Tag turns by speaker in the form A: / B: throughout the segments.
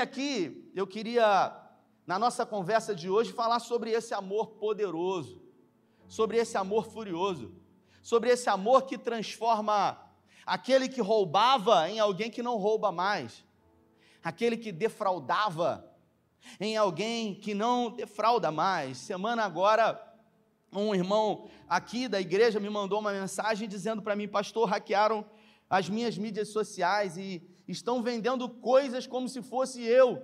A: Aqui eu queria, na nossa conversa de hoje, falar sobre esse amor poderoso, sobre esse amor furioso, sobre esse amor que transforma aquele que roubava em alguém que não rouba mais, aquele que defraudava em alguém que não defrauda mais. Semana agora, um irmão aqui da igreja me mandou uma mensagem dizendo para mim, pastor, hackearam as minhas mídias sociais e estão vendendo coisas como se fosse eu.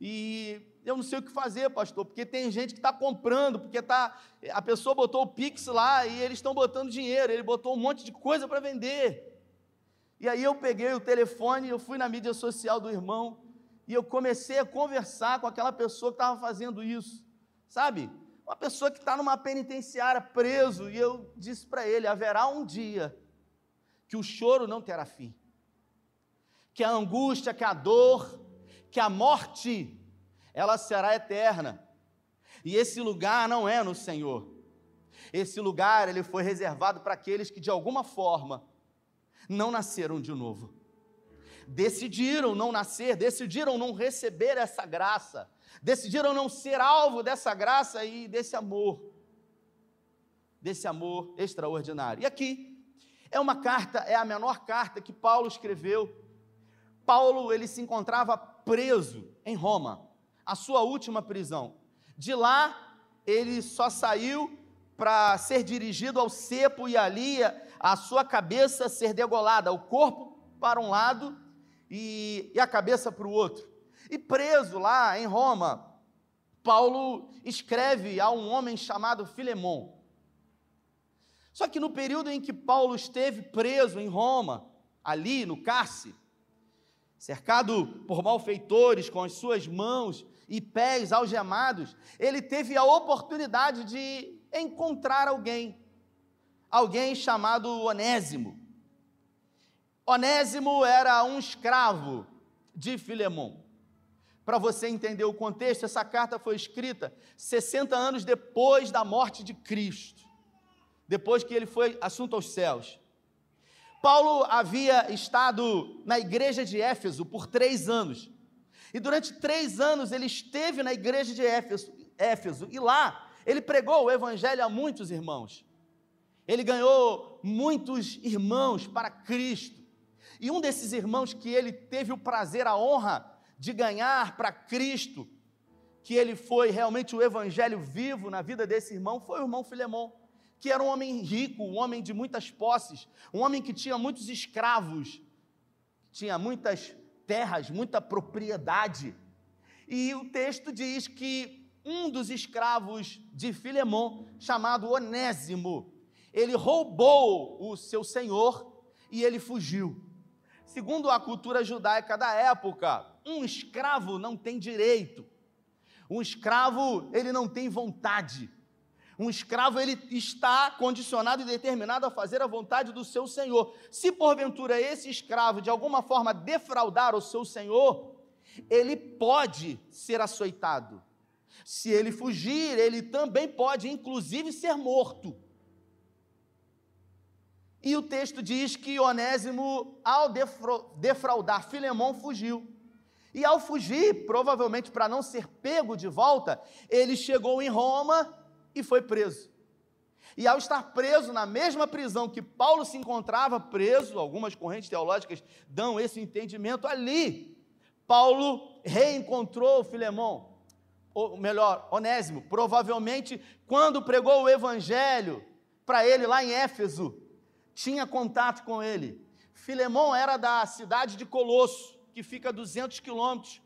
A: E eu não sei o que fazer, pastor, porque tem gente que está comprando, porque tá, a pessoa botou o Pix lá e eles estão botando dinheiro, ele botou um monte de coisa para vender. E aí eu peguei o telefone, eu fui na mídia social do irmão e eu comecei a conversar com aquela pessoa que estava fazendo isso, sabe? Uma pessoa que está numa penitenciária preso, e eu disse para ele: haverá um dia que o choro não terá fim, que a angústia, que a dor, que a morte, ela será eterna. E esse lugar não é no Senhor. Esse lugar ele foi reservado para aqueles que de alguma forma não nasceram de novo. Decidiram não nascer, decidiram não receber essa graça, decidiram não ser alvo dessa graça e desse amor, desse amor extraordinário. E aqui é uma carta, é a menor carta que Paulo escreveu. Paulo, ele se encontrava preso em Roma, a sua última prisão. De lá, ele só saiu para ser dirigido ao cepo e ali a sua cabeça ser degolada, o corpo para um lado e, e a cabeça para o outro. E preso lá em Roma, Paulo escreve a um homem chamado Filemon. Só que no período em que Paulo esteve preso em Roma, ali no cárcere, cercado por malfeitores com as suas mãos e pés algemados, ele teve a oportunidade de encontrar alguém, alguém chamado Onésimo. Onésimo era um escravo de Filemon. Para você entender o contexto, essa carta foi escrita 60 anos depois da morte de Cristo depois que ele foi assunto aos céus. Paulo havia estado na igreja de Éfeso por três anos. E durante três anos ele esteve na igreja de Éfeso, Éfeso e lá ele pregou o evangelho a muitos irmãos. Ele ganhou muitos irmãos para Cristo. E um desses irmãos que ele teve o prazer, a honra de ganhar para Cristo, que ele foi realmente o evangelho vivo na vida desse irmão, foi o irmão Filemão que era um homem rico, um homem de muitas posses, um homem que tinha muitos escravos, tinha muitas terras, muita propriedade. E o texto diz que um dos escravos de Filemon, chamado Onésimo, ele roubou o seu senhor e ele fugiu. Segundo a cultura judaica da época, um escravo não tem direito. Um escravo, ele não tem vontade. Um escravo ele está condicionado e determinado a fazer a vontade do seu senhor. Se porventura esse escravo de alguma forma defraudar o seu senhor, ele pode ser açoitado. Se ele fugir, ele também pode, inclusive, ser morto. E o texto diz que Onésimo, ao defraudar Filemão, fugiu. E ao fugir, provavelmente para não ser pego de volta, ele chegou em Roma e foi preso. E ao estar preso na mesma prisão que Paulo se encontrava preso, algumas correntes teológicas dão esse entendimento ali. Paulo reencontrou Filemão, ou melhor, Onésimo, provavelmente quando pregou o evangelho para ele lá em Éfeso, tinha contato com ele. Filemão era da cidade de Colosso, que fica a 200 quilômetros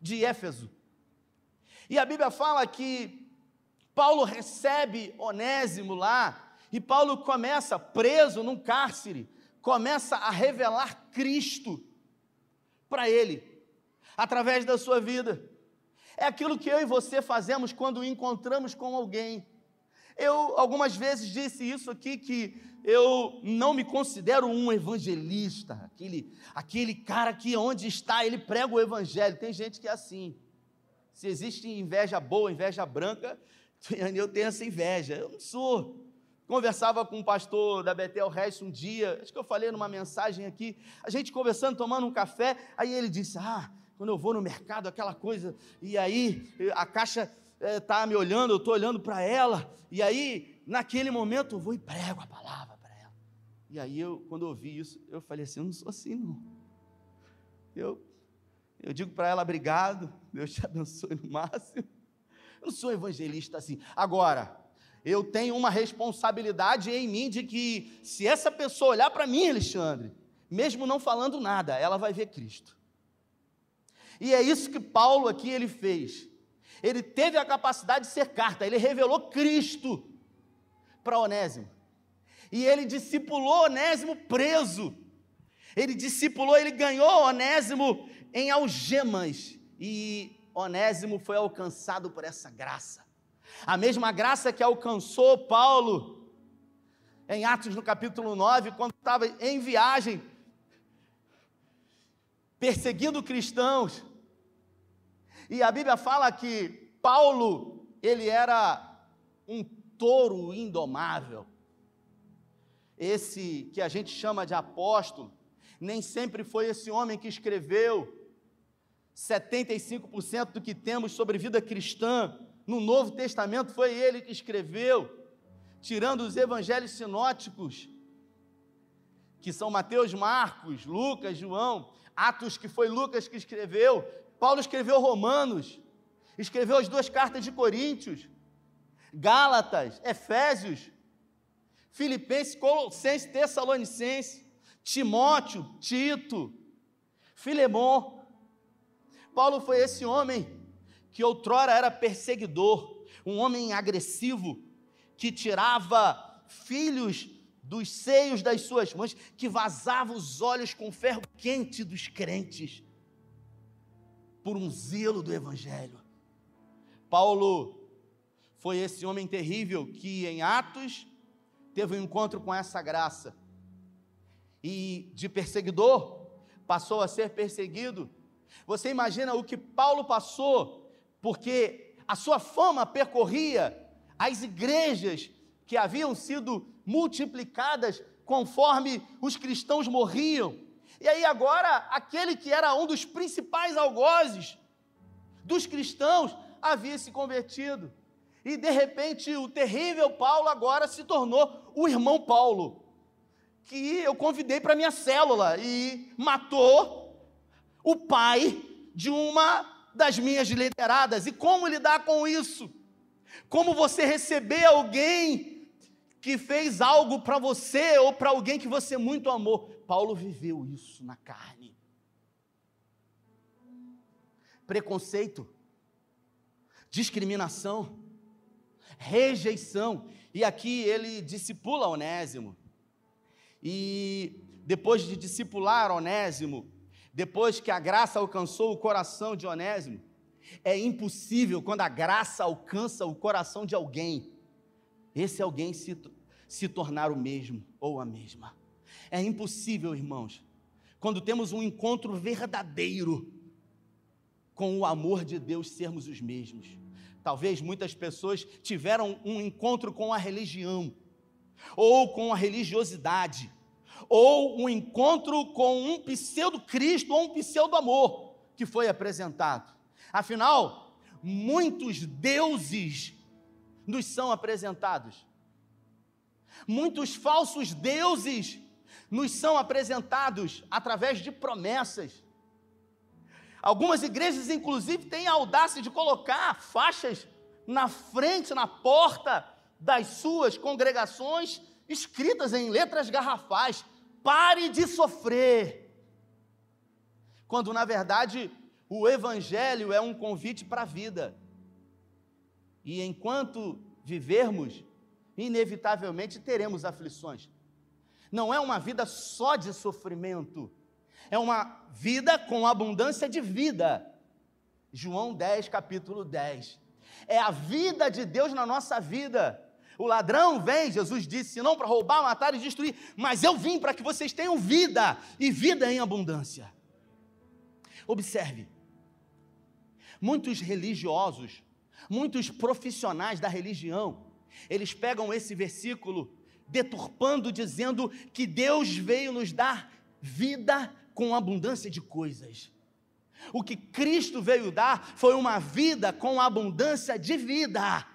A: de Éfeso. E a Bíblia fala que Paulo recebe Onésimo lá, e Paulo começa, preso num cárcere, começa a revelar Cristo para ele, através da sua vida. É aquilo que eu e você fazemos quando encontramos com alguém. Eu algumas vezes disse isso aqui que eu não me considero um evangelista, aquele, aquele cara que onde está ele prega o evangelho. Tem gente que é assim. Se existe inveja boa, inveja branca, eu tenho essa inveja, eu não sou. Conversava com um pastor da Betel Reis um dia, acho que eu falei numa mensagem aqui, a gente conversando, tomando um café, aí ele disse: Ah, quando eu vou no mercado, aquela coisa, e aí a caixa está eh, me olhando, eu estou olhando para ela, e aí, naquele momento, eu vou e prego a palavra para ela. E aí, eu, quando eu ouvi isso, eu falei assim: eu não sou assim, não. Eu, eu digo para ela, obrigado, Deus te abençoe no máximo. Eu não sou evangelista assim. Agora, eu tenho uma responsabilidade em mim de que, se essa pessoa olhar para mim, Alexandre, mesmo não falando nada, ela vai ver Cristo. E é isso que Paulo aqui ele fez. Ele teve a capacidade de ser carta, ele revelou Cristo para Onésimo. E ele discipulou Onésimo preso. Ele discipulou, ele ganhou Onésimo em algemas. E Onésimo foi alcançado por essa graça. A mesma graça que alcançou Paulo em Atos no capítulo 9, quando estava em viagem, perseguindo cristãos. E a Bíblia fala que Paulo, ele era um touro indomável. Esse que a gente chama de apóstolo, nem sempre foi esse homem que escreveu 75% do que temos sobre vida cristã no Novo Testamento foi ele que escreveu, tirando os evangelhos sinóticos, que são Mateus, Marcos, Lucas, João, Atos, que foi Lucas que escreveu, Paulo escreveu Romanos, escreveu as duas cartas de Coríntios, Gálatas, Efésios, Filipenses, Colossenses, Tessalonicenses, Timóteo, Tito, Filemão. Paulo foi esse homem que outrora era perseguidor, um homem agressivo, que tirava filhos dos seios das suas mães, que vazava os olhos com ferro quente dos crentes, por um zelo do Evangelho. Paulo foi esse homem terrível que em Atos teve um encontro com essa graça, e de perseguidor passou a ser perseguido. Você imagina o que Paulo passou porque a sua fama percorria as igrejas que haviam sido multiplicadas conforme os cristãos morriam. E aí agora, aquele que era um dos principais algozes dos cristãos havia se convertido. E de repente o terrível Paulo agora se tornou o irmão Paulo, que eu convidei para minha célula e matou o pai de uma das minhas lideradas. E como lidar com isso? Como você receber alguém que fez algo para você ou para alguém que você muito amou? Paulo viveu isso na carne. Preconceito, discriminação, rejeição. E aqui ele discipula Onésimo. E depois de discipular Onésimo, depois que a graça alcançou o coração de Onésimo, é impossível quando a graça alcança o coração de alguém, esse alguém se, se tornar o mesmo ou a mesma. É impossível, irmãos, quando temos um encontro verdadeiro com o amor de Deus, sermos os mesmos. Talvez muitas pessoas tiveram um encontro com a religião ou com a religiosidade ou um encontro com um pseudo-Cristo ou um pseudo-amor que foi apresentado. Afinal, muitos deuses nos são apresentados. Muitos falsos deuses nos são apresentados através de promessas. Algumas igrejas, inclusive, têm a audácia de colocar faixas na frente, na porta das suas congregações, escritas em letras garrafais: pare de sofrer. Quando na verdade o Evangelho é um convite para a vida. E enquanto vivermos, inevitavelmente teremos aflições. Não é uma vida só de sofrimento, é uma vida com abundância de vida. João 10, capítulo 10. É a vida de Deus na nossa vida. O ladrão vem, Jesus disse, não para roubar, matar e destruir, mas eu vim para que vocês tenham vida e vida em abundância. Observe, muitos religiosos, muitos profissionais da religião, eles pegam esse versículo deturpando, dizendo que Deus veio nos dar vida com abundância de coisas. O que Cristo veio dar foi uma vida com abundância de vida.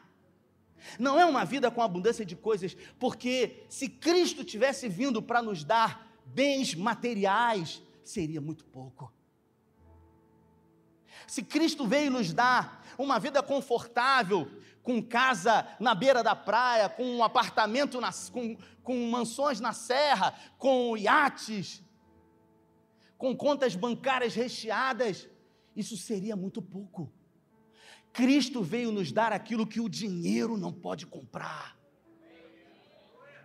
A: Não é uma vida com abundância de coisas, porque se Cristo tivesse vindo para nos dar bens materiais, seria muito pouco. Se Cristo veio nos dar uma vida confortável, com casa na beira da praia, com um apartamento, na, com, com mansões na serra, com iates, com contas bancárias recheadas, isso seria muito pouco. Cristo veio nos dar aquilo que o dinheiro não pode comprar.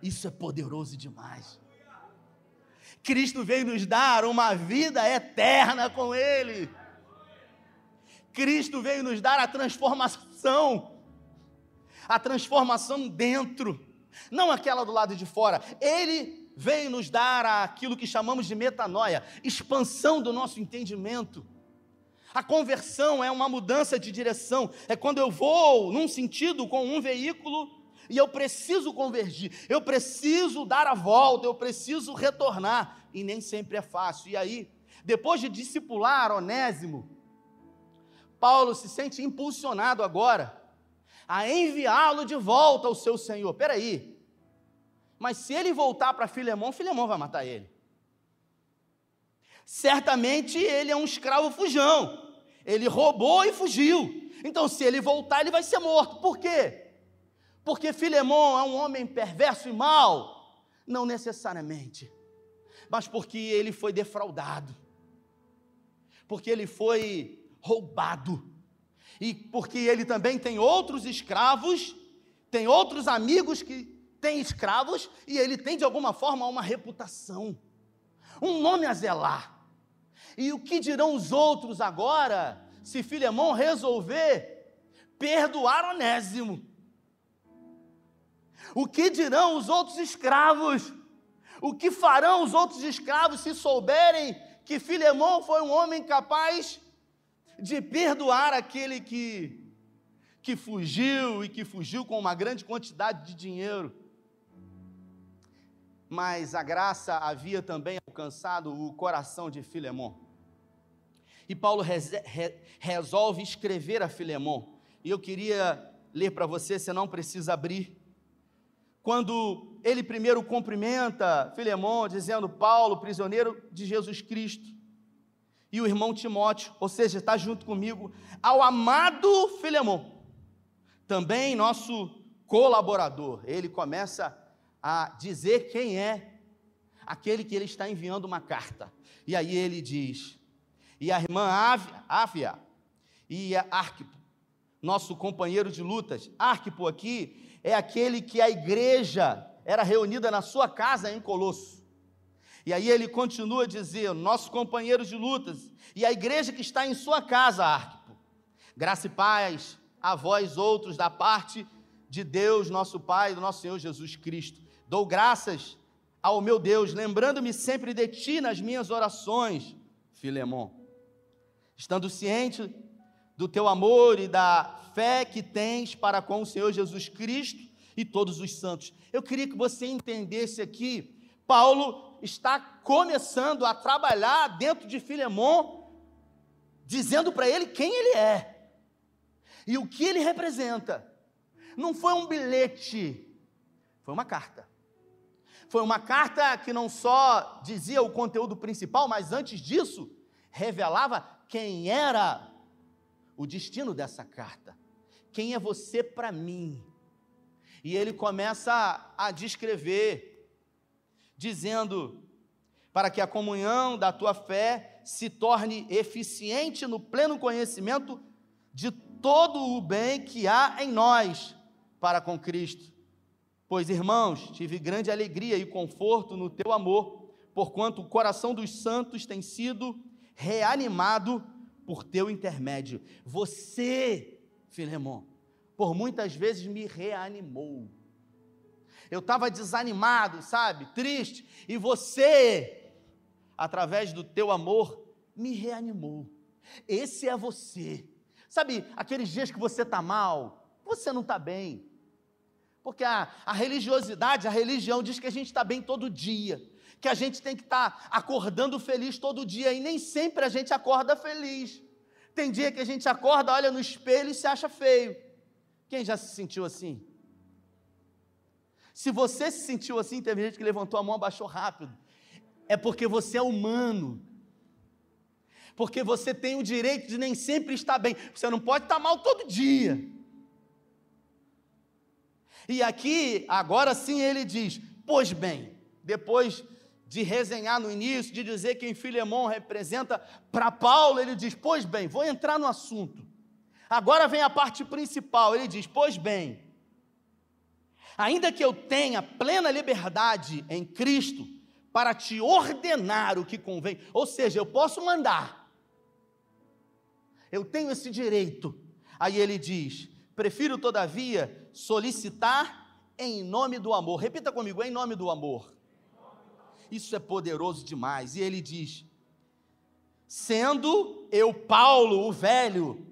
A: Isso é poderoso demais. Cristo veio nos dar uma vida eterna com Ele. Cristo veio nos dar a transformação, a transformação dentro, não aquela do lado de fora. Ele veio nos dar aquilo que chamamos de metanoia, expansão do nosso entendimento. A conversão é uma mudança de direção, é quando eu vou num sentido com um veículo e eu preciso convergir, eu preciso dar a volta, eu preciso retornar, e nem sempre é fácil. E aí, depois de discipular Onésimo, Paulo se sente impulsionado agora a enviá-lo de volta ao seu Senhor. Peraí, mas se ele voltar para Filemão, Filemão vai matar ele. Certamente ele é um escravo fujão. Ele roubou e fugiu. Então, se ele voltar, ele vai ser morto. Por quê? Porque Filemão é um homem perverso e mau? Não necessariamente. Mas porque ele foi defraudado. Porque ele foi roubado. E porque ele também tem outros escravos, tem outros amigos que têm escravos, e ele tem de alguma forma uma reputação, um nome a zelar. E o que dirão os outros agora, se Filemão resolver perdoar Onésimo? O que dirão os outros escravos? O que farão os outros escravos se souberem que Filemão foi um homem capaz de perdoar aquele que, que fugiu e que fugiu com uma grande quantidade de dinheiro? Mas a graça havia também alcançado o coração de Filemão. Paulo re resolve escrever a Filemão. E eu queria ler para você, você não precisa abrir. Quando ele primeiro cumprimenta Filemão, dizendo: Paulo, prisioneiro de Jesus Cristo, e o irmão Timóteo, ou seja, está junto comigo, ao amado Filemão, também nosso colaborador. Ele começa a dizer quem é aquele que ele está enviando uma carta. E aí ele diz: e a irmã Ávia e Arquipo, nosso companheiro de lutas. Arquipo aqui é aquele que a igreja era reunida na sua casa em Colosso. E aí ele continua dizendo: nosso companheiro de lutas e a igreja que está em sua casa, Arquipo. Graça e paz a vós outros da parte de Deus, nosso Pai, do nosso Senhor Jesus Cristo. Dou graças ao meu Deus, lembrando-me sempre de ti nas minhas orações, Filemão estando ciente do teu amor e da fé que tens para com o Senhor Jesus Cristo e todos os santos. Eu queria que você entendesse aqui, Paulo está começando a trabalhar dentro de Filemon, dizendo para ele quem ele é e o que ele representa. Não foi um bilhete, foi uma carta. Foi uma carta que não só dizia o conteúdo principal, mas antes disso, revelava quem era o destino dessa carta. Quem é você para mim? E ele começa a descrever, dizendo: para que a comunhão da tua fé se torne eficiente no pleno conhecimento de todo o bem que há em nós para com Cristo. Pois, irmãos, tive grande alegria e conforto no teu amor, porquanto o coração dos santos tem sido reanimado por teu intermédio. Você, Filemão, por muitas vezes me reanimou. Eu estava desanimado, sabe, triste, e você, através do teu amor, me reanimou. Esse é você. Sabe, aqueles dias que você está mal, você não está bem, Porque a, a religiosidade, a religião diz que a gente está bem todo dia, que a gente tem que estar tá acordando feliz todo dia, e nem sempre a gente acorda feliz. Tem dia que a gente acorda, olha no espelho e se acha feio. Quem já se sentiu assim? Se você se sentiu assim, teve gente que levantou a mão, abaixou rápido. É porque você é humano. Porque você tem o direito de nem sempre estar bem. Você não pode estar mal todo dia. E aqui, agora sim, ele diz: Pois bem, depois de resenhar no início, de dizer que em Filemão representa para Paulo, ele diz: Pois bem, vou entrar no assunto. Agora vem a parte principal, ele diz: Pois bem, ainda que eu tenha plena liberdade em Cristo para te ordenar o que convém, ou seja, eu posso mandar, eu tenho esse direito. Aí ele diz: Prefiro, todavia, solicitar em nome do amor. Repita comigo, em nome do amor. Isso é poderoso demais. E ele diz: Sendo eu, Paulo, o velho,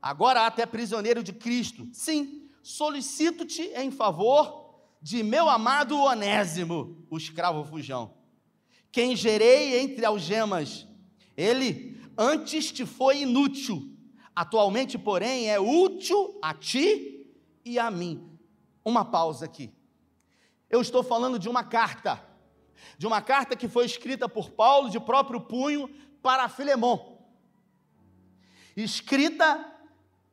A: agora até prisioneiro de Cristo, sim, solicito-te em favor de meu amado Onésimo, o escravo fujão, quem gerei entre algemas. Ele antes te foi inútil Atualmente, porém, é útil a ti e a mim. Uma pausa aqui. Eu estou falando de uma carta, de uma carta que foi escrita por Paulo de próprio punho para Filemão. Escrita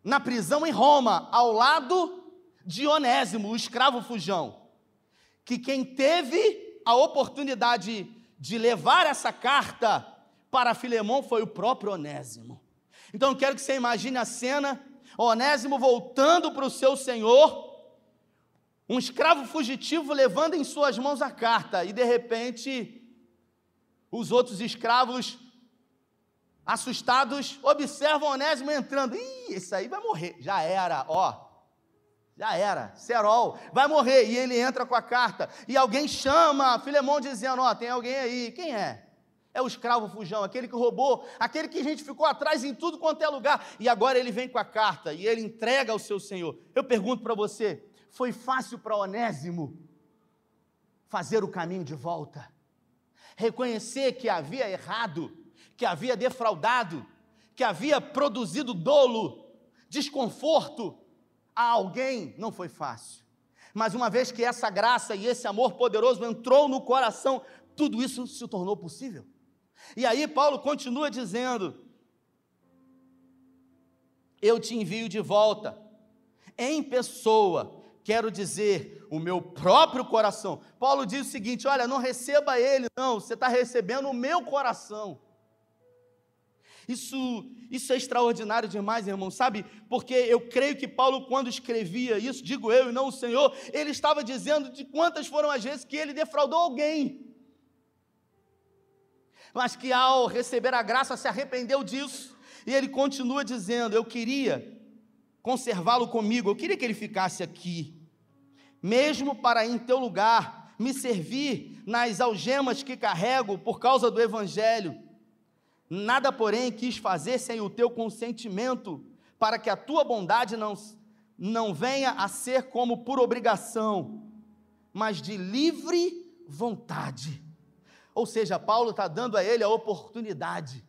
A: na prisão em Roma, ao lado de Onésimo, o escravo fujão. Que quem teve a oportunidade de levar essa carta para Filemão foi o próprio Onésimo. Então eu quero que você imagine a cena: Onésimo voltando para o seu senhor, um escravo fugitivo levando em suas mãos a carta, e de repente, os outros escravos, assustados, observam Onésimo entrando. Ih, esse aí vai morrer. Já era, ó. Já era, Serol, vai morrer. E ele entra com a carta. E alguém chama Filemão dizendo: Ó, tem alguém aí. Quem é? É o escravo fujão, aquele que roubou, aquele que a gente ficou atrás em tudo quanto é lugar, e agora ele vem com a carta e ele entrega ao seu Senhor. Eu pergunto para você: foi fácil para Onésimo fazer o caminho de volta? Reconhecer que havia errado, que havia defraudado, que havia produzido dolo, desconforto a alguém, não foi fácil. Mas uma vez que essa graça e esse amor poderoso entrou no coração, tudo isso se tornou possível. E aí Paulo continua dizendo: Eu te envio de volta, em pessoa, quero dizer, o meu próprio coração. Paulo diz o seguinte: olha, não receba ele, não, você está recebendo o meu coração. Isso, isso é extraordinário demais, irmão, sabe? Porque eu creio que Paulo, quando escrevia isso, digo eu e não o Senhor, ele estava dizendo de quantas foram as vezes que ele defraudou alguém mas que ao receber a graça se arrependeu disso. E ele continua dizendo: Eu queria conservá-lo comigo, eu queria que ele ficasse aqui, mesmo para em teu lugar me servir nas algemas que carrego por causa do evangelho. Nada, porém, quis fazer sem o teu consentimento, para que a tua bondade não, não venha a ser como por obrigação, mas de livre vontade. Ou seja, Paulo está dando a ele a oportunidade,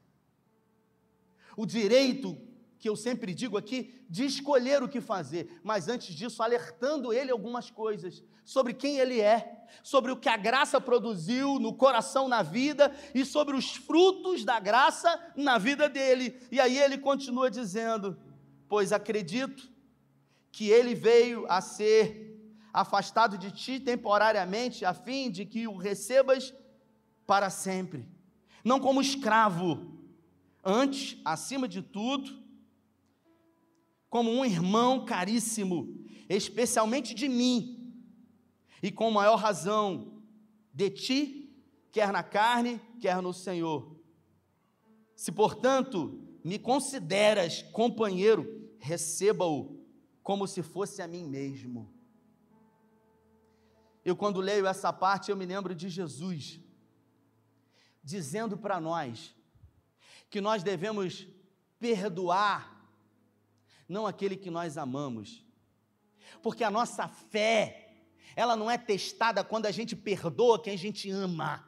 A: o direito, que eu sempre digo aqui, de escolher o que fazer, mas antes disso, alertando ele algumas coisas sobre quem ele é, sobre o que a graça produziu no coração, na vida e sobre os frutos da graça na vida dele. E aí ele continua dizendo: Pois acredito que ele veio a ser afastado de ti temporariamente, a fim de que o recebas para sempre, não como escravo, antes, acima de tudo, como um irmão caríssimo, especialmente de mim, e com maior razão de ti, quer na carne, quer no Senhor. Se, portanto, me consideras companheiro, receba-o como se fosse a mim mesmo. Eu, quando leio essa parte, eu me lembro de Jesus dizendo para nós que nós devemos perdoar não aquele que nós amamos, porque a nossa fé ela não é testada quando a gente perdoa quem a gente ama.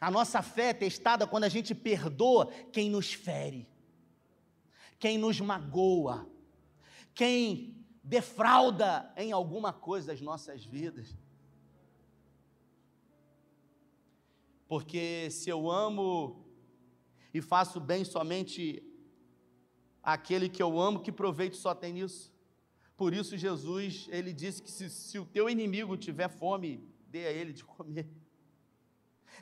A: A nossa fé é testada quando a gente perdoa quem nos fere, quem nos magoa, quem defrauda em alguma coisa das nossas vidas. Porque se eu amo e faço bem somente àquele que eu amo, que proveito só tem nisso? Por isso Jesus, ele disse que se, se o teu inimigo tiver fome, dê a ele de comer.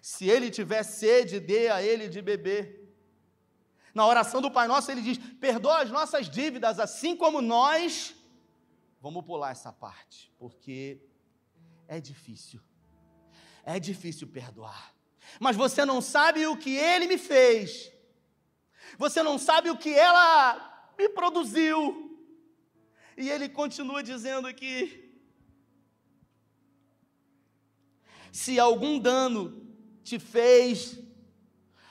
A: Se ele tiver sede, dê a ele de beber. Na oração do Pai Nosso, ele diz: perdoa as nossas dívidas, assim como nós. Vamos pular essa parte, porque é difícil. É difícil perdoar. Mas você não sabe o que ele me fez. Você não sabe o que ela me produziu. E ele continua dizendo aqui: se algum dano te fez,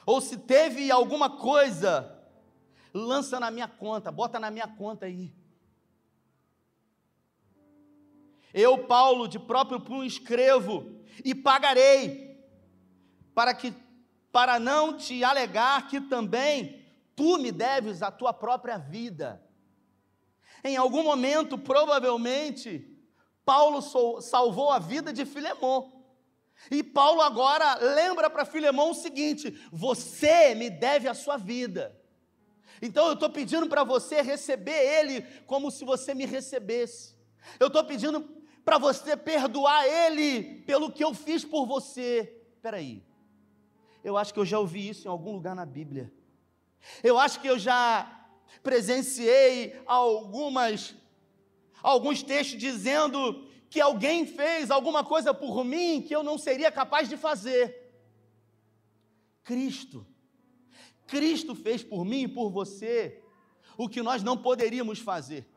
A: ou se teve alguma coisa, lança na minha conta, bota na minha conta aí. Eu, Paulo, de próprio punho escrevo e pagarei, para que para não te alegar que também tu me deves a tua própria vida. Em algum momento, provavelmente, Paulo salvou a vida de Filemão. E Paulo agora lembra para Filemão o seguinte: você me deve a sua vida. Então eu estou pedindo para você receber ele como se você me recebesse. Eu estou pedindo para você perdoar ele pelo que eu fiz por você. Espera aí. Eu acho que eu já ouvi isso em algum lugar na Bíblia. Eu acho que eu já presenciei algumas alguns textos dizendo que alguém fez alguma coisa por mim que eu não seria capaz de fazer. Cristo. Cristo fez por mim e por você o que nós não poderíamos fazer.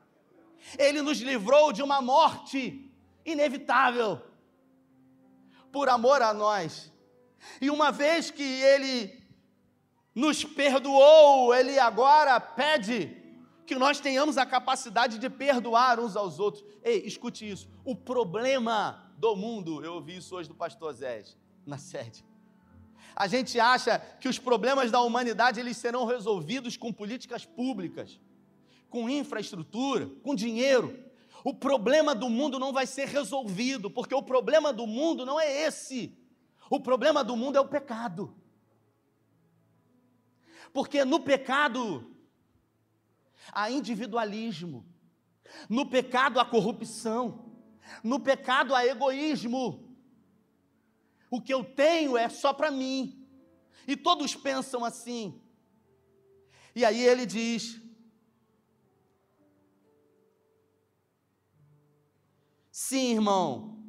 A: Ele nos livrou de uma morte inevitável por amor a nós. E uma vez que ele nos perdoou, Ele agora pede que nós tenhamos a capacidade de perdoar uns aos outros. Ei, escute isso. O problema do mundo, eu ouvi isso hoje do pastor Zé, na sede. A gente acha que os problemas da humanidade eles serão resolvidos com políticas públicas, com infraestrutura, com dinheiro. O problema do mundo não vai ser resolvido, porque o problema do mundo não é esse. O problema do mundo é o pecado. Porque no pecado há individualismo, no pecado há corrupção, no pecado há egoísmo. O que eu tenho é só para mim. E todos pensam assim. E aí ele diz: Sim, irmão,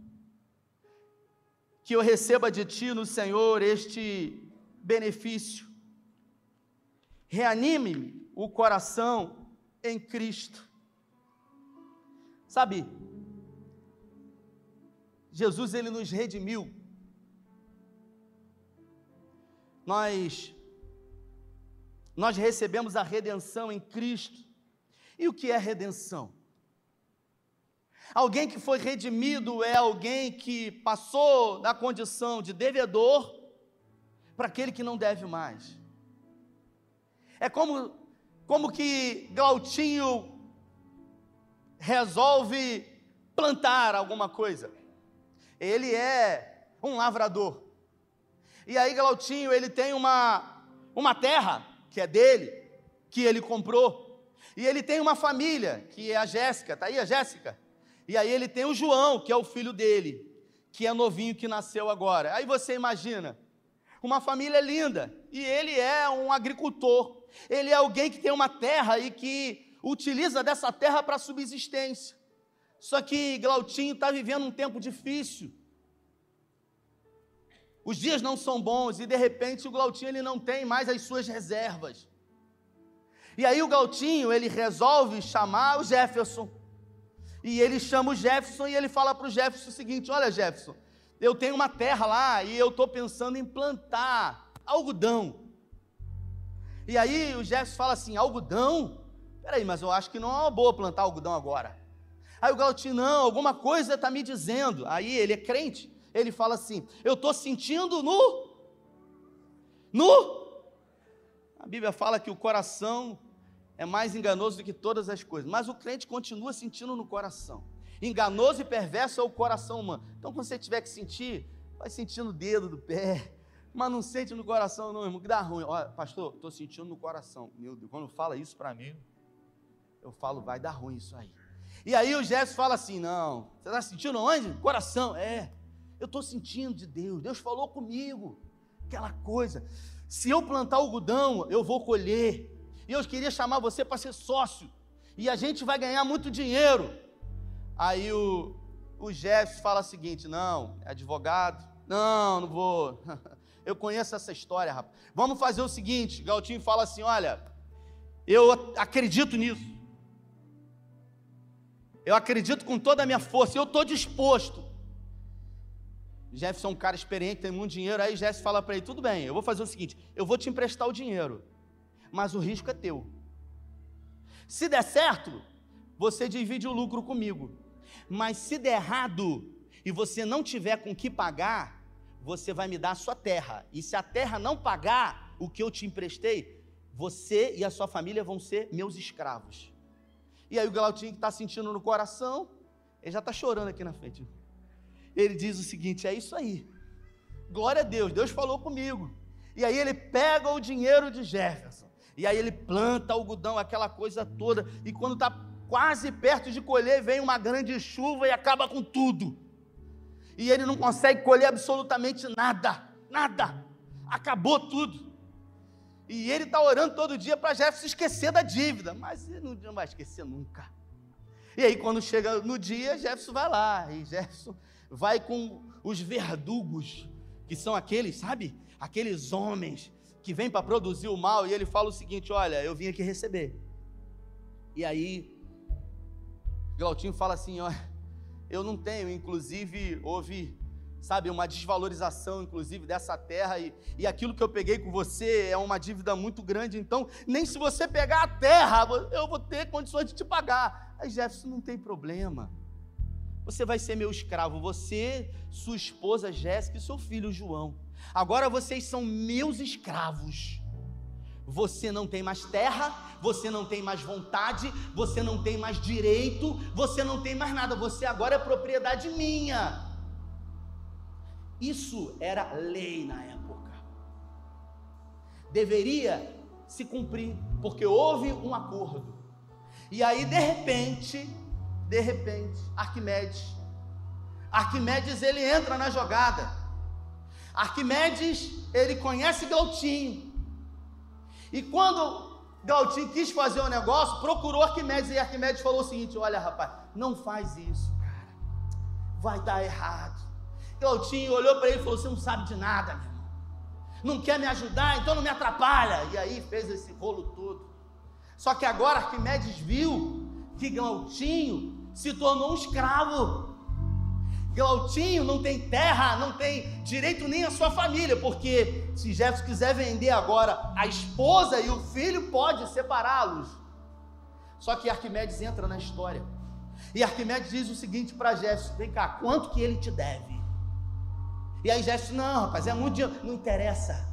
A: que eu receba de ti no Senhor este benefício reanime o coração em Cristo. Sabe, Jesus ele nos redimiu. Nós nós recebemos a redenção em Cristo. E o que é redenção? Alguém que foi redimido é alguém que passou da condição de devedor para aquele que não deve mais. É como, como que Glautinho resolve plantar alguma coisa. Ele é um lavrador. E aí Glautinho, ele tem uma, uma terra que é dele, que ele comprou. E ele tem uma família, que é a Jéssica, tá aí a Jéssica? E aí ele tem o João, que é o filho dele, que é novinho que nasceu agora. Aí você imagina, uma família linda, e ele é um agricultor. Ele é alguém que tem uma terra e que utiliza dessa terra para subsistência. Só que Glautinho está vivendo um tempo difícil. Os dias não são bons e de repente o Glautinho ele não tem mais as suas reservas. E aí o Glautinho ele resolve chamar o Jefferson. E ele chama o Jefferson e ele fala para o Jefferson o seguinte: Olha, Jefferson, eu tenho uma terra lá e eu estou pensando em plantar algodão. E aí o Jefferson fala assim: algodão? Peraí, mas eu acho que não é uma boa plantar algodão agora. Aí o Galtinho, não, alguma coisa está me dizendo. Aí ele é crente, ele fala assim: eu estou sentindo no. No. A Bíblia fala que o coração é mais enganoso do que todas as coisas, mas o crente continua sentindo no coração. Enganoso e perverso é o coração humano. Então, quando você tiver que sentir, vai sentindo o dedo do pé, mas não sente no coração, não, irmão, que dá ruim. Olha, pastor, estou sentindo no coração. Meu Deus, quando fala isso para mim, eu falo, vai dar ruim isso aí. E aí o Jéssico fala assim: não, você está sentindo onde? Coração, é. Eu estou sentindo de Deus, Deus falou comigo, aquela coisa. Se eu plantar algodão, eu vou colher. E eu queria chamar você para ser sócio. E a gente vai ganhar muito dinheiro. Aí o, o Jefferson fala o seguinte: não, é advogado. Não, não vou. Eu conheço essa história, rapaz. Vamos fazer o seguinte: Galtinho fala assim: olha, eu acredito nisso. Eu acredito com toda a minha força, eu estou disposto. Jefferson é um cara experiente, tem muito dinheiro. Aí Jefferson fala para ele: tudo bem, eu vou fazer o seguinte: eu vou te emprestar o dinheiro, mas o risco é teu. Se der certo, você divide o lucro comigo. Mas se der errado e você não tiver com que pagar, você vai me dar a sua terra. E se a terra não pagar o que eu te emprestei, você e a sua família vão ser meus escravos. E aí o Glautinho que está sentindo no coração, ele já está chorando aqui na frente. Ele diz o seguinte: é isso aí. Glória a Deus, Deus falou comigo. E aí ele pega o dinheiro de Jefferson. E aí ele planta algodão, aquela coisa toda. E quando está quase perto de colher, vem uma grande chuva e acaba com tudo. E ele não consegue colher absolutamente nada. Nada. Acabou tudo. E ele está orando todo dia para Jefferson esquecer da dívida, mas ele não vai esquecer nunca. E aí, quando chega no dia, Jefferson vai lá, e Jefferson vai com os verdugos, que são aqueles, sabe? Aqueles homens que vêm para produzir o mal, e ele fala o seguinte: Olha, eu vim aqui receber. E aí, Glautinho fala assim: Olha, eu não tenho, inclusive, houve sabe, uma desvalorização, inclusive, dessa terra, e, e aquilo que eu peguei com você é uma dívida muito grande, então, nem se você pegar a terra, eu vou ter condições de te pagar. Aí, Jefferson, não tem problema. Você vai ser meu escravo, você, sua esposa Jéssica e seu filho João. Agora vocês são meus escravos. Você não tem mais terra, você não tem mais vontade, você não tem mais direito, você não tem mais nada. Você agora é propriedade minha. Isso era lei na época. Deveria se cumprir, porque houve um acordo. E aí, de repente, de repente, Arquimedes, Arquimedes ele entra na jogada. Arquimedes, ele conhece Galtinho. E quando Galtinho quis fazer o um negócio, procurou Arquimedes e Arquimedes falou o seguinte: Olha, rapaz, não faz isso, cara, vai dar errado. Clautinho olhou para ele e falou: Você não sabe de nada, meu irmão. Não quer me ajudar, então não me atrapalha. E aí fez esse rolo todo. Só que agora Arquimedes viu que Glautinho se tornou um escravo. Glautinho não tem terra, não tem direito nem a sua família, porque se Jefferson quiser vender agora a esposa e o filho, pode separá-los. Só que Arquimedes entra na história. E Arquimedes diz o seguinte para Jefferson: vem cá, quanto que ele te deve? E aí Jéssica, não, rapaz, é muito dinheiro. Não interessa.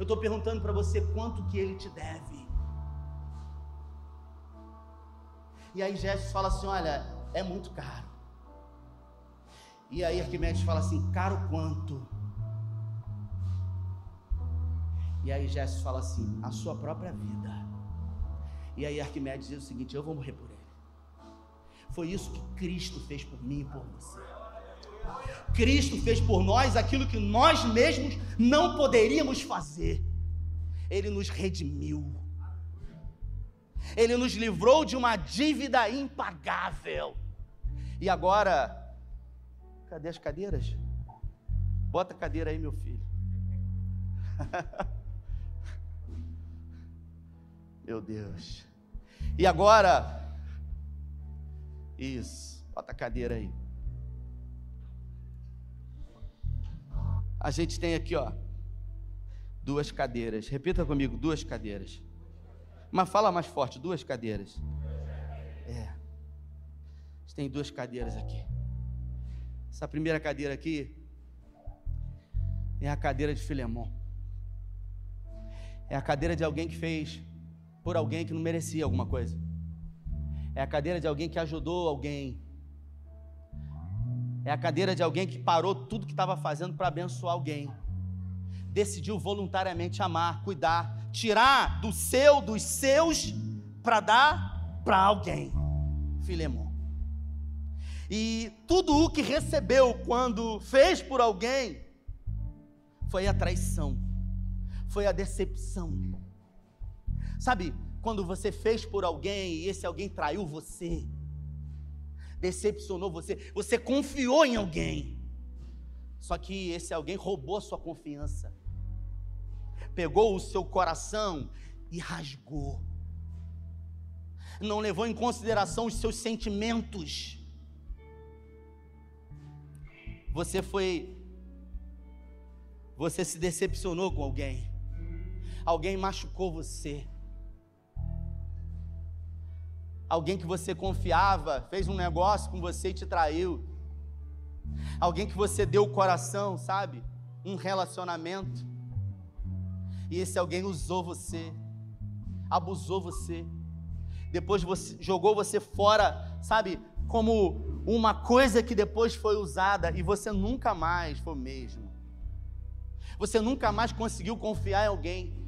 A: Eu estou perguntando para você quanto que ele te deve. E aí Jéssica fala assim: olha, é muito caro. E aí Arquimedes fala assim: caro quanto? E aí Jéssica fala assim: a sua própria vida. E aí Arquimedes diz o seguinte: eu vou morrer por ele. Foi isso que Cristo fez por mim e por você. Cristo fez por nós aquilo que nós mesmos não poderíamos fazer. Ele nos redimiu. Ele nos livrou de uma dívida impagável. E agora, cadê as cadeiras? Bota a cadeira aí, meu filho. meu Deus. E agora, isso, bota a cadeira aí. a gente tem aqui, ó, duas cadeiras. Repita comigo, duas cadeiras. Mas fala mais forte, duas cadeiras. É. tem duas cadeiras aqui. Essa primeira cadeira aqui é a cadeira de Filemão. É a cadeira de alguém que fez por alguém que não merecia alguma coisa. É a cadeira de alguém que ajudou alguém. É a cadeira de alguém que parou tudo que estava fazendo para abençoar alguém. Decidiu voluntariamente amar, cuidar, tirar do seu, dos seus, para dar para alguém. Filemão. E tudo o que recebeu quando fez por alguém foi a traição, foi a decepção. Sabe, quando você fez por alguém e esse alguém traiu você, decepcionou você, você confiou em alguém, só que esse alguém roubou a sua confiança, pegou o seu coração e rasgou, não levou em consideração os seus sentimentos, você foi. Você se decepcionou com alguém. Alguém machucou você. Alguém que você confiava fez um negócio com você e te traiu. Alguém que você deu o coração, sabe? Um relacionamento. E esse alguém usou você, abusou você. Depois você jogou você fora, sabe? Como uma coisa que depois foi usada e você nunca mais foi mesmo. Você nunca mais conseguiu confiar em alguém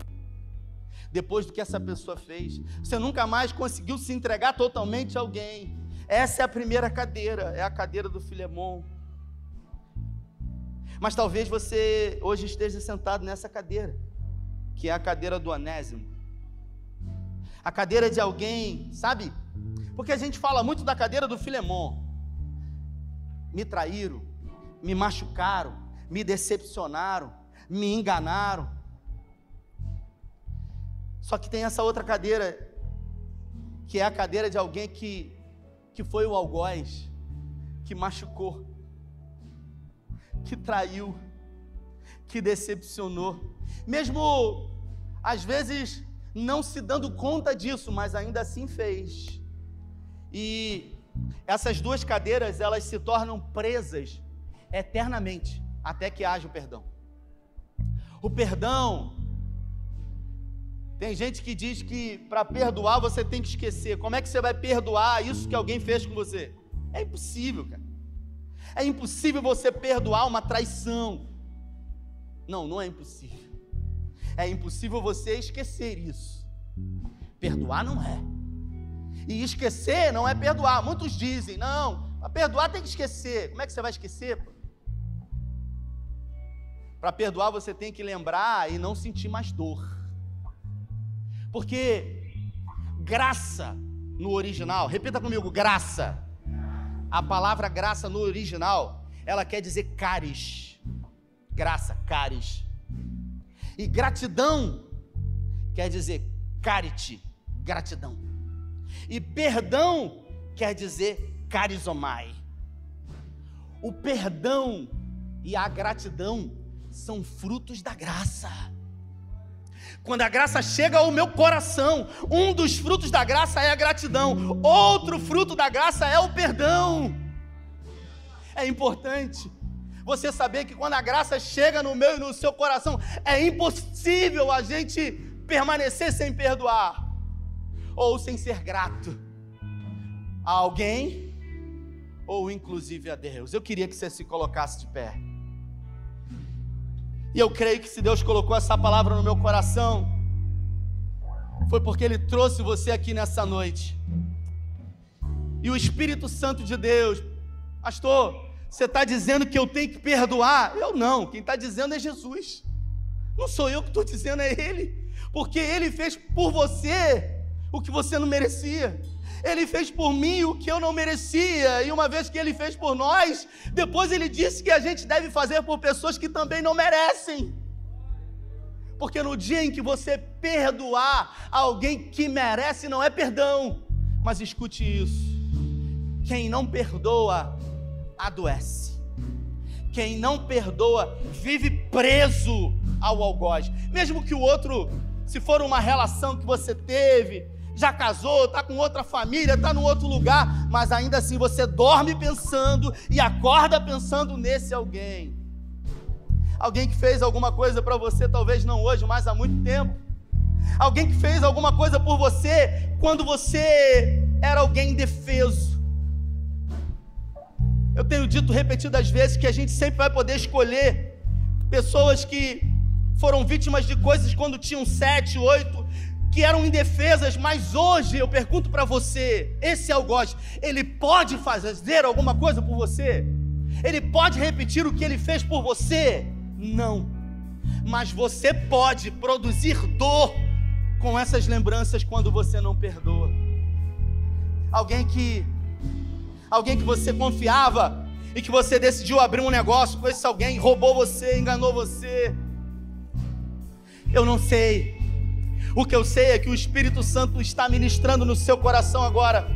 A: depois do que essa pessoa fez. Você nunca mais conseguiu se entregar totalmente a alguém. Essa é a primeira cadeira, é a cadeira do Filemon. Mas talvez você hoje esteja sentado nessa cadeira, que é a cadeira do Anésimo. A cadeira de alguém, sabe? Porque a gente fala muito da cadeira do Filemon me traíram, me machucaram, me decepcionaram, me enganaram. Só que tem essa outra cadeira, que é a cadeira de alguém que, que foi o algoz, que machucou, que traiu, que decepcionou, mesmo às vezes não se dando conta disso, mas ainda assim fez. E essas duas cadeiras, elas se tornam presas eternamente, até que haja o perdão. O perdão, tem gente que diz que para perdoar você tem que esquecer. Como é que você vai perdoar isso que alguém fez com você? É impossível, cara. É impossível você perdoar uma traição. Não, não é impossível. É impossível você esquecer isso. Perdoar não é. E esquecer não é perdoar. Muitos dizem, não, para perdoar tem que esquecer. Como é que você vai esquecer? Para perdoar você tem que lembrar e não sentir mais dor. Porque graça no original, repita comigo, graça. A palavra graça no original, ela quer dizer caris. Graça, caris. E gratidão quer dizer carite, gratidão. E perdão quer dizer carizomai. O perdão e a gratidão são frutos da graça. Quando a graça chega ao meu coração, um dos frutos da graça é a gratidão, outro fruto da graça é o perdão. É importante você saber que quando a graça chega no meu e no seu coração, é impossível a gente permanecer sem perdoar ou sem ser grato a alguém ou inclusive a Deus. Eu queria que você se colocasse de pé. E eu creio que se Deus colocou essa palavra no meu coração, foi porque Ele trouxe você aqui nessa noite. E o Espírito Santo de Deus, pastor, você está dizendo que eu tenho que perdoar? Eu não, quem está dizendo é Jesus. Não sou eu que estou dizendo, é Ele. Porque Ele fez por você o que você não merecia. Ele fez por mim o que eu não merecia, e uma vez que ele fez por nós, depois ele disse que a gente deve fazer por pessoas que também não merecem. Porque no dia em que você perdoar alguém que merece, não é perdão, mas escute isso: quem não perdoa, adoece. Quem não perdoa, vive preso ao algoz. Mesmo que o outro, se for uma relação que você teve, já casou, está com outra família, está no outro lugar, mas ainda assim você dorme pensando e acorda pensando nesse alguém. Alguém que fez alguma coisa para você, talvez não hoje, mas há muito tempo. Alguém que fez alguma coisa por você quando você era alguém indefeso. Eu tenho dito repetidas vezes que a gente sempre vai poder escolher pessoas que foram vítimas de coisas quando tinham sete, oito, que eram indefesas, mas hoje eu pergunto para você: esse algoz, ele pode fazer alguma coisa por você? Ele pode repetir o que ele fez por você? Não. Mas você pode produzir dor com essas lembranças quando você não perdoa. Alguém que alguém que você confiava e que você decidiu abrir um negócio com esse alguém, roubou você, enganou você. Eu não sei. O que eu sei é que o Espírito Santo está ministrando no seu coração agora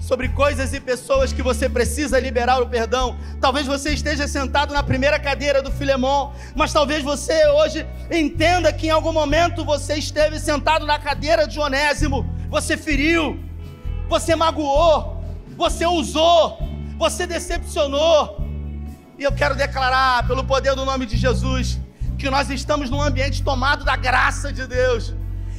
A: sobre coisas e pessoas que você precisa liberar o perdão. Talvez você esteja sentado na primeira cadeira do Filemão, mas talvez você hoje entenda que em algum momento você esteve sentado na cadeira de Onésimo, você feriu, você magoou, você usou, você decepcionou. E eu quero declarar, pelo poder do nome de Jesus, que nós estamos num ambiente tomado da graça de Deus.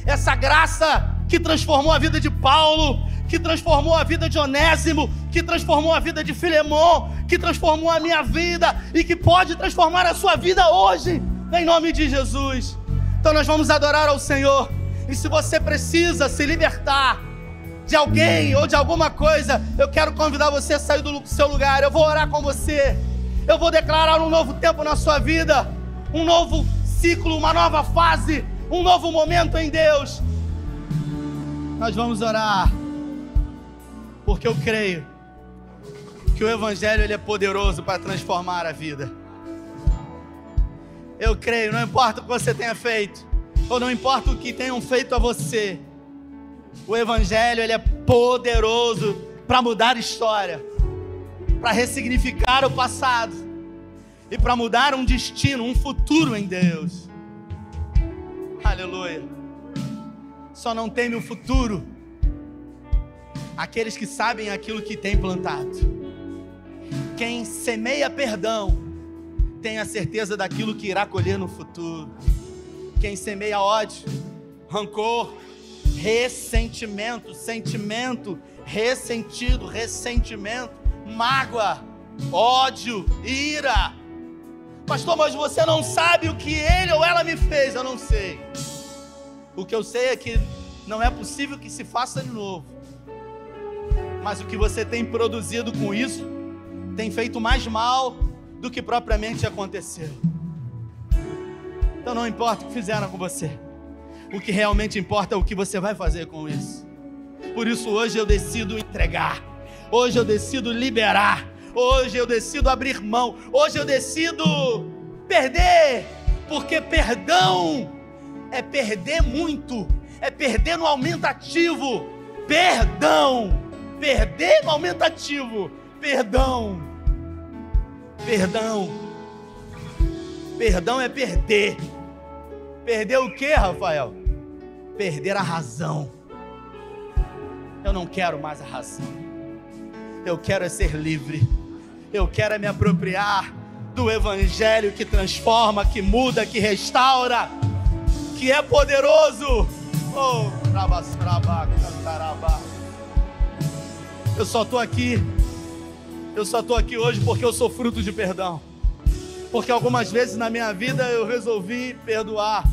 A: Essa graça que transformou a vida de Paulo, que transformou a vida de Onésimo, que transformou a vida de Filemon, que transformou a minha vida e que pode transformar a sua vida hoje, em nome de Jesus. Então nós vamos adorar ao Senhor. E se você precisa se libertar de alguém ou de alguma coisa, eu quero convidar você a sair do seu lugar. Eu vou orar com você. Eu vou declarar um novo tempo na sua vida, um novo ciclo, uma nova fase, um novo momento em Deus. Nós vamos orar porque eu creio que o Evangelho ele é poderoso para transformar a vida. Eu creio, não importa o que você tenha feito, ou não importa o que tenham feito a você, o Evangelho ele é poderoso para mudar a história, para ressignificar o passado e para mudar um destino, um futuro em Deus. Aleluia. Só não teme o futuro aqueles que sabem aquilo que tem plantado. Quem semeia perdão tem a certeza daquilo que irá colher no futuro. Quem semeia ódio, rancor, ressentimento, sentimento, ressentido, ressentimento, mágoa, ódio, ira. Pastor, mas você não sabe o que ele ou ela me fez, eu não sei. O que eu sei é que não é possível que se faça de novo mas o que você tem produzido com isso tem feito mais mal do que propriamente aconteceu. Então não importa o que fizeram com você, o que realmente importa é o que você vai fazer com isso. Por isso hoje eu decido entregar, hoje eu decido liberar, hoje eu decido abrir mão, hoje eu decido perder, porque perdão é perder muito, é perder no aumentativo. Perdão Perder no aumentativo. Perdão. Perdão. Perdão é perder. Perder o que, Rafael? Perder a razão. Eu não quero mais a razão. Eu quero é ser livre. Eu quero é me apropriar do evangelho que transforma, que muda, que restaura, que é poderoso. Oh. Eu só estou aqui. Eu só estou aqui hoje porque eu sou fruto de perdão. Porque algumas vezes na minha vida eu resolvi perdoar.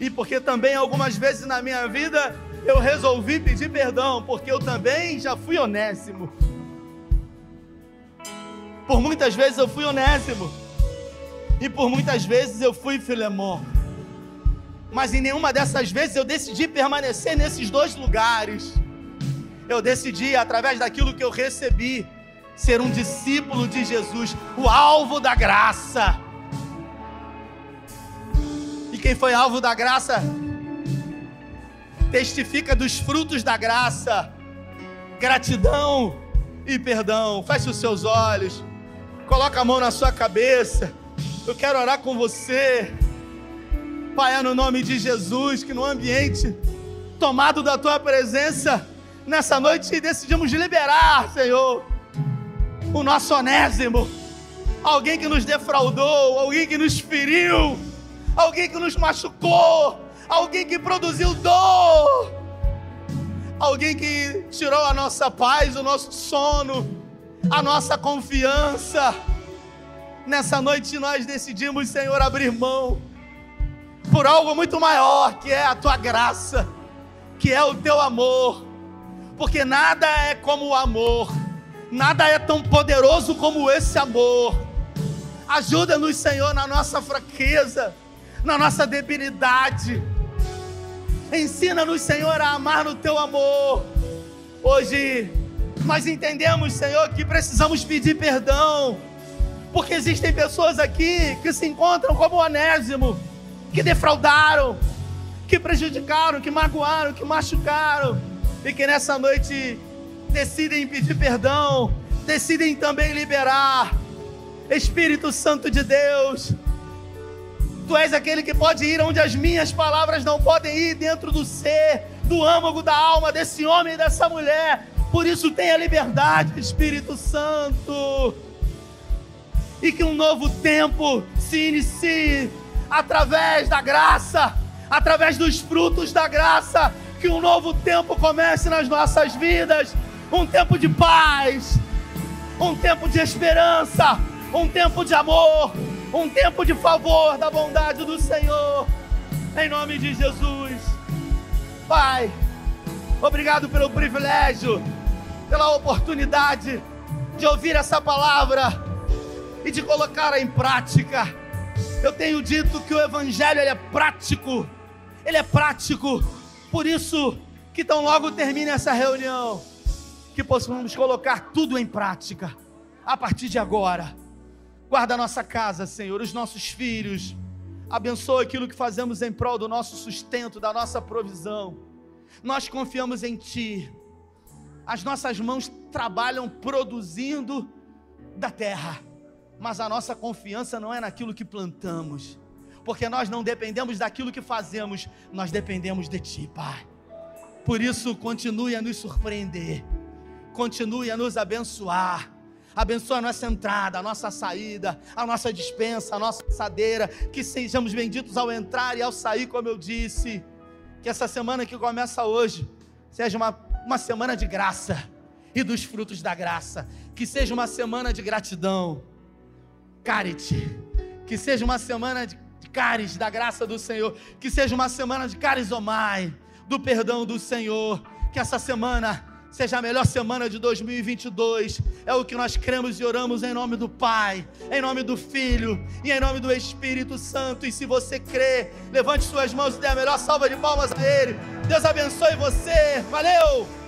A: E porque também algumas vezes na minha vida eu resolvi pedir perdão, porque eu também já fui onésimo. Por muitas vezes eu fui onésimo. E por muitas vezes eu fui Filemão. Mas em nenhuma dessas vezes eu decidi permanecer nesses dois lugares eu decidi, através daquilo que eu recebi, ser um discípulo de Jesus, o alvo da graça. E quem foi alvo da graça, testifica dos frutos da graça, gratidão e perdão. Feche os seus olhos, coloca a mão na sua cabeça. Eu quero orar com você. Pai, é no nome de Jesus, que no ambiente tomado da tua presença, nessa noite decidimos liberar, Senhor, o nosso onésimo, alguém que nos defraudou, alguém que nos feriu, alguém que nos machucou, alguém que produziu dor, alguém que tirou a nossa paz, o nosso sono, a nossa confiança. Nessa noite nós decidimos, Senhor, abrir mão por algo muito maior, que é a tua graça, que é o teu amor, porque nada é como o amor, nada é tão poderoso como esse amor. Ajuda-nos, Senhor, na nossa fraqueza, na nossa debilidade. Ensina-nos, Senhor, a amar no teu amor. Hoje nós entendemos, Senhor, que precisamos pedir perdão, porque existem pessoas aqui que se encontram como Onésimo que defraudaram, que prejudicaram, que magoaram, que machucaram, e que nessa noite decidem pedir perdão, decidem também liberar. Espírito Santo de Deus, Tu és aquele que pode ir onde as minhas palavras não podem ir, dentro do ser, do âmago da alma desse homem e dessa mulher. Por isso tenha liberdade, Espírito Santo. E que um novo tempo se inicie através da graça, através dos frutos da graça, que um novo tempo comece nas nossas vidas um tempo de paz, um tempo de esperança, um tempo de amor, um tempo de favor da bondade do Senhor, em nome de Jesus. Pai, obrigado pelo privilégio, pela oportunidade de ouvir essa palavra e de colocá-la em prática. Eu tenho dito que o Evangelho é prático, ele é prático. Por isso, que tão logo termine essa reunião, que possamos colocar tudo em prática, a partir de agora. Guarda a nossa casa, Senhor, os nossos filhos. Abençoa aquilo que fazemos em prol do nosso sustento, da nossa provisão. Nós confiamos em Ti. As nossas mãos trabalham produzindo da terra mas a nossa confiança não é naquilo que plantamos, porque nós não dependemos daquilo que fazemos, nós dependemos de Ti, Pai. Por isso, continue a nos surpreender, continue a nos abençoar. Abençoa a nossa entrada, a nossa saída, a nossa dispensa, a nossa assadeira. Que sejamos benditos ao entrar e ao sair, como eu disse. Que essa semana que começa hoje seja uma, uma semana de graça e dos frutos da graça. Que seja uma semana de gratidão Carite. Que seja uma semana de caris da graça do Senhor. Que seja uma semana de carisomai, do perdão do Senhor. Que essa semana seja a melhor semana de 2022. É o que nós cremos e oramos em nome do Pai, em nome do Filho e em nome do Espírito Santo. E se você crê, levante suas mãos e dê a melhor salva de palmas a Ele. Deus abençoe você. Valeu!